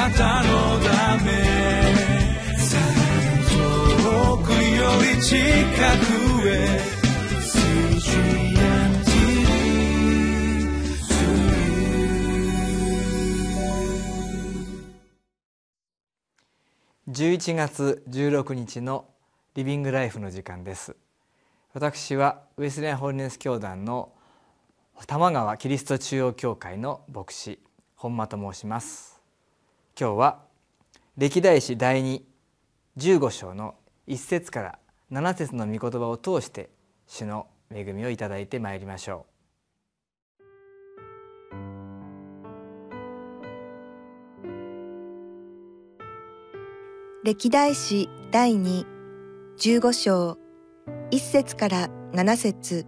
なたのため遠くより近くへ11月16日のリビングライフの時間です。私はウェスレンホールネス教団の玉川キリスト中央教会の牧師本間と申します。今日は歴代史第2 15章の1節から7節の御言葉を通して主の恵みをいただいてまいりましょう歴代史第2、15章、1節から7節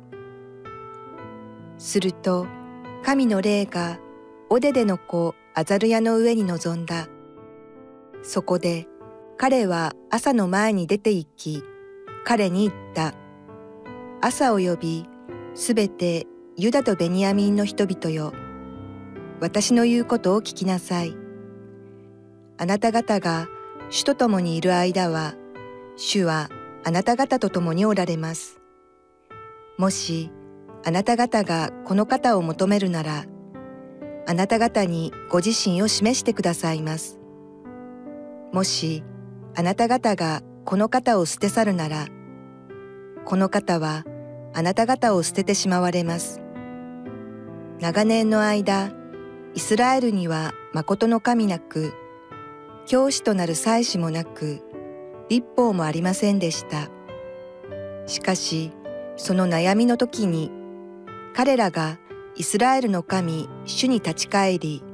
すると、神の霊がオデデの子アザルヤの上に臨んだ。そこで彼は朝の前に出て行き、彼に言った。朝を呼び、すべてユダとベニヤミンの人々よ。私の言うことを聞きなさい。あなた方が主と共にいる間は、主はあなた方と共におられます。もし、あなた方がこの方を求めるなら、あなた方にご自身を示してくださいます。もし、あなた方がこの方を捨て去るなら、この方はあなた方を捨ててしまわれます。長年の間、イスラエルには誠の神なく、教師となる祭司もなく、立法もありませんでした。しかし、その悩みの時に、彼らがイスラエルの神、主に立ち返り、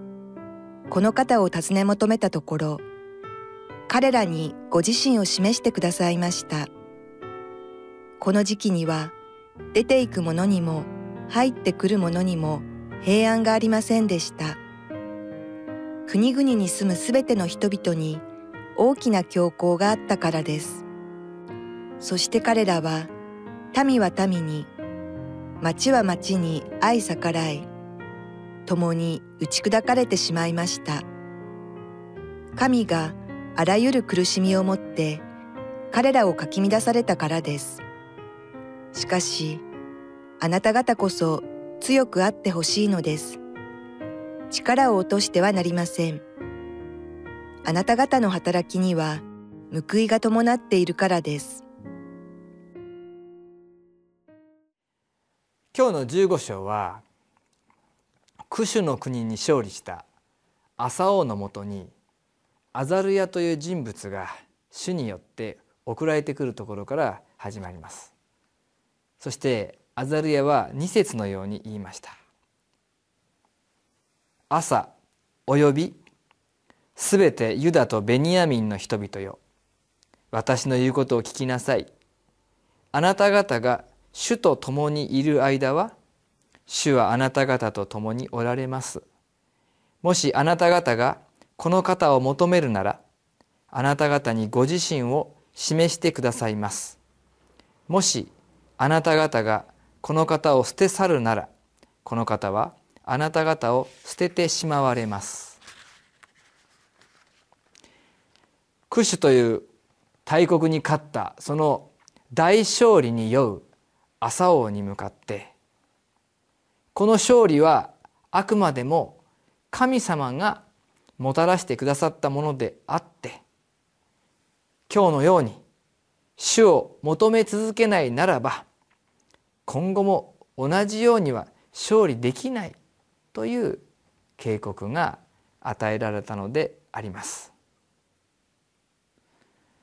この方を尋ね求めたところ、彼らにご自身を示してくださいました。この時期には、出ていく者にも入ってくる者にも平安がありませんでした。国々に住むすべての人々に大きな教皇があったからです。そして彼らは、民は民に、町は町に愛逆らい、共に打ち砕かれてしまいました。神があらゆる苦しみをもって彼らをかき乱されたからです。しかし、あなた方こそ強くあってほしいのです。力を落としてはなりません。あなた方の働きには報いが伴っているからです。今日の15章はクシュの国に勝利した朝王のもとにアザルヤという人物が主によって送られてくるところから始まります。そしてアザルヤは2節のように言いました。朝およびすべてユダとベニヤミンの人々よ。私の言うことを聞きなさい。あなた方が主と共にいる間は主はあなた方と共におられます。もしあなた方がこの方を求めるならあなた方にご自身を示してくださいます。もしあなた方がこの方を捨て去るならこの方はあなた方を捨ててしまわれます。クシュという大国に勝ったその大勝利に酔う朝王に向かってこの勝利はあくまでも神様がもたらしてくださったものであって今日のように主を求め続けないならば今後も同じようには勝利できないという警告が与えられたのであります。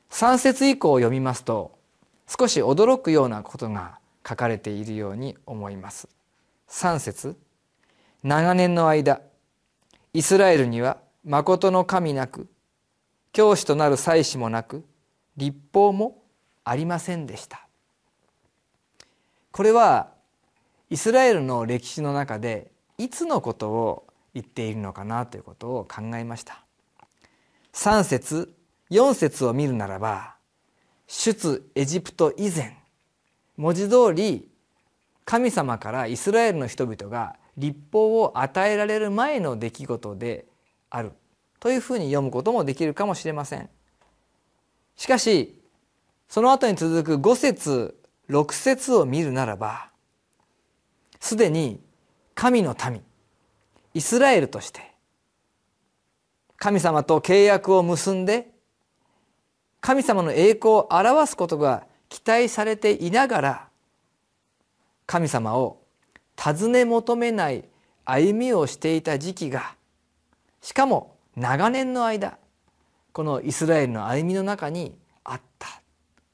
3節以降を読みますと少し驚くようなことが書かれているように思います。3節。長年の間イスラエルには誠の神なく教師となる祭司もなく立法もありませんでした。これはイスラエルの歴史の中でいつのことを言っているのかなということを考えました。3節4節を見るならば出エジプト以前文字通り神様からイスラエルの人々が立法を与えられる前の出来事である。というふうに読むこともできるかもしれません。しかしその後に続く5節6節を見るならばすでに神の民イスラエルとして神様と契約を結んで神様の栄光を表すことが期待されていながら神様を尋ね求めない歩みをしていた時期がしかも長年の間このイスラエルの歩みの中にあった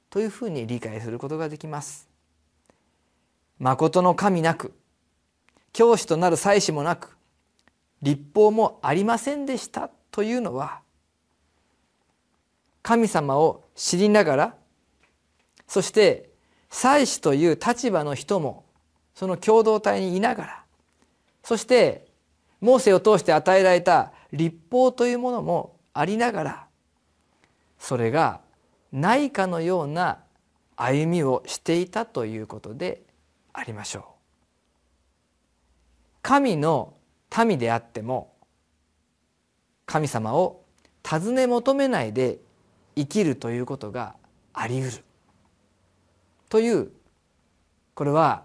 というふうに理解することができます。誠の神なく教師となる祭司もなく立法もありませんでしたというのは神様を知りながらそして祭司という立場の人もその共同体にいながらそしてモーセを通して与えられた立法というものもありながらそれがないかのような歩みをしていたということでありましょう。神の民であっても神様を尋ね求めないで生きるということがあり得るというこれは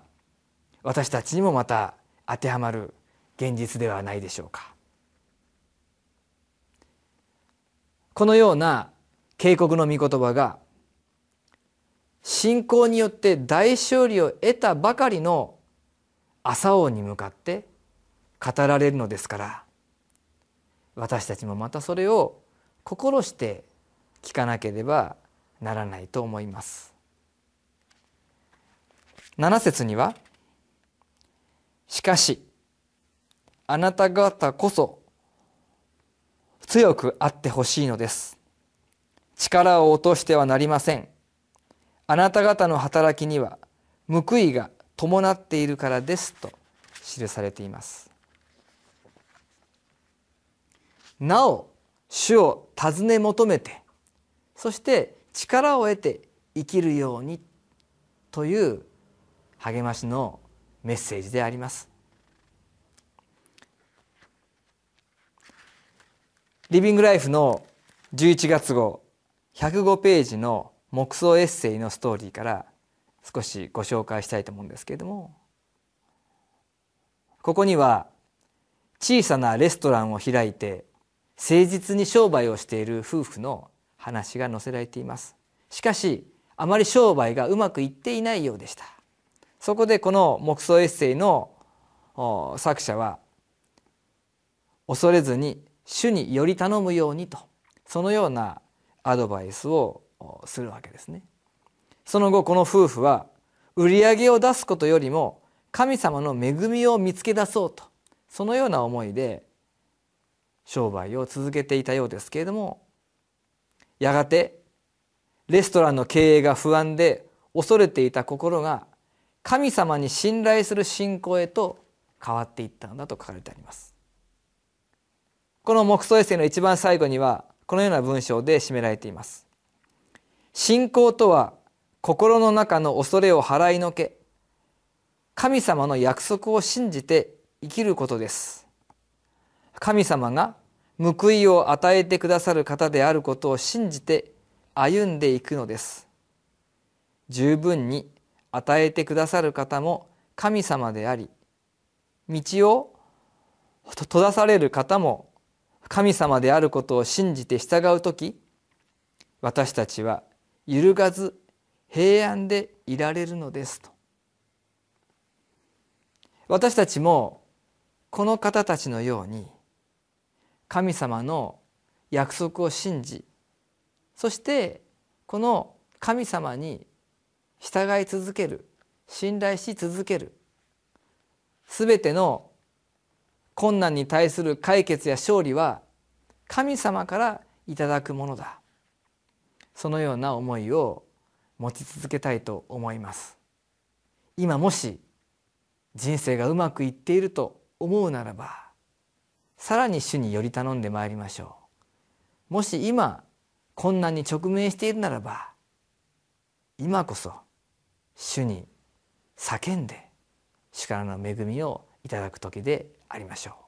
私たちにもまた当てはまる現実ではないでしょうか。このような警告の御言葉が信仰によって大勝利を得たばかりの朝王に向かって語られるのですから私たちもまたそれを心して聞かなければならないと思います。7節には「しかしあなた方こそ強くあってほしいのです」「力を落としてはなりません」「あなた方の働きには報いが伴っているからです」と記されています。なお主を尋ね求めてそして力を得て生きるようにという励ましのメッセージであります。リビングライフの11月号105ページの木想エッセイのストーリーから少しご紹介したいと思うんですけれども。ここには小さなレストランを開いて誠実に商売をしている夫婦の話が載せられています。しかしあまり商売がうまくいっていないようでした。そこでこの木想エッセイの作者は恐れずに主により頼むようにとそのようなアドバイスをするわけですね。その後この夫婦は売り上げを出すことよりも神様の恵みを見つけ出そうとそのような思いで商売を続けていたようですけれどもやがてレストランの経営が不安で恐れていた心が神様に信頼する信仰へと変わっていったのだと書かれてあります。この木想エッセイの一番最後にはこのような文章で締められています。信仰とは心の中の恐れを払いのけ神様の約束を信じて生きることです。神様が報いを与えてくださる方であることを信じて歩んでいくのです。十分に与えてくださる方も神様であり道を閉ざされる方も神様であることを信じて従う時私たちは揺るがず平安でいられるのですと。私たちもこの方たちのように神様の約束を信じそしてこの神様に従い続ける信頼し続ける全ての困難に対する解決や勝利は神様からいただくものだ。そのような思いを持ち続けたいと思います。今もし人生がうまくいっていると思うならばさらに主により頼んでまいりましょう。もし今困難に直面しているならば今こそ主に叫んで主からの恵みをいただく時でありましょう。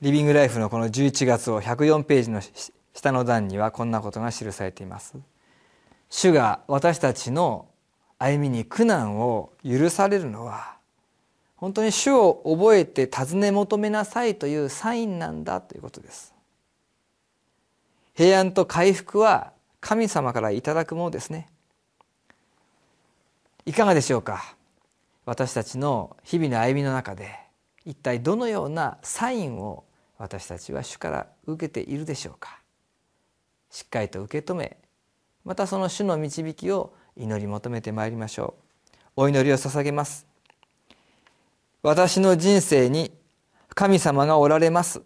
リビングライフのこの11月を104ページの下の段にはこんなことが記されています。主が私たちの歩みに苦難を許されるのは本当に主を覚えて尋ね求めなさいというサインなんだということです。平安と回復は神様からいただくものですね。いかがでしょうか？私たちの日々の歩みの中で一体どのようなサインを私たちは主から受けているでしょうか？しっかりと受け止めまたその主の導きを祈り求めてまいりましょう。お祈りを捧げます。私の人生に神様がおられます。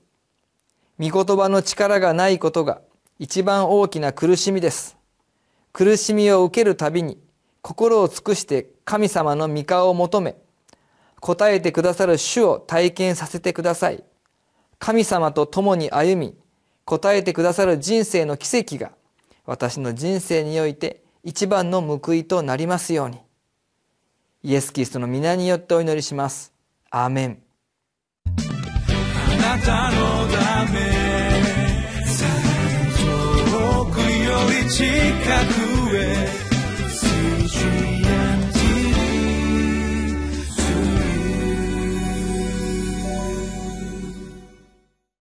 御言葉の力がないことが一番大きな苦しみです。苦しみを受けるたびに心を尽くして神様の御顔を求め答えてくださる主を体験させてください。神様と共に歩み答えてくださる人生の奇跡が私の人生において一番の報いとなりますように。イエス・キリストの皆によってお祈りします。アーメン。あなたのため遠くより近くへ